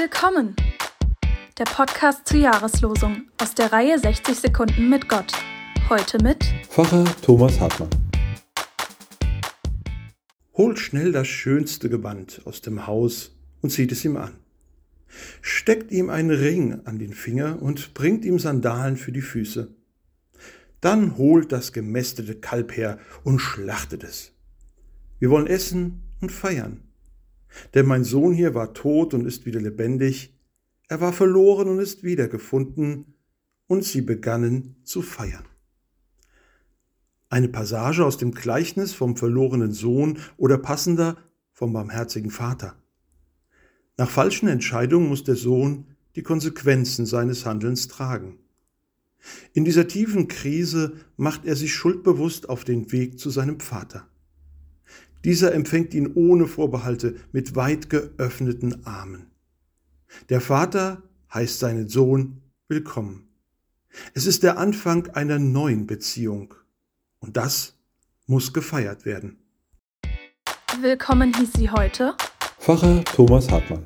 Willkommen! Der Podcast zur Jahreslosung aus der Reihe 60 Sekunden mit Gott. Heute mit Pfarrer Thomas Hartmann. Holt schnell das schönste Gewand aus dem Haus und zieht es ihm an. Steckt ihm einen Ring an den Finger und bringt ihm Sandalen für die Füße. Dann holt das gemästete Kalb her und schlachtet es. Wir wollen essen und feiern. Denn mein Sohn hier war tot und ist wieder lebendig, er war verloren und ist wiedergefunden, und sie begannen zu feiern. Eine Passage aus dem Gleichnis vom verlorenen Sohn oder passender vom barmherzigen Vater. Nach falschen Entscheidungen muss der Sohn die Konsequenzen seines Handelns tragen. In dieser tiefen Krise macht er sich schuldbewusst auf den Weg zu seinem Vater. Dieser empfängt ihn ohne Vorbehalte mit weit geöffneten Armen. Der Vater heißt seinen Sohn willkommen. Es ist der Anfang einer neuen Beziehung. Und das muss gefeiert werden. Willkommen hieß sie heute Pfarrer Thomas Hartmann.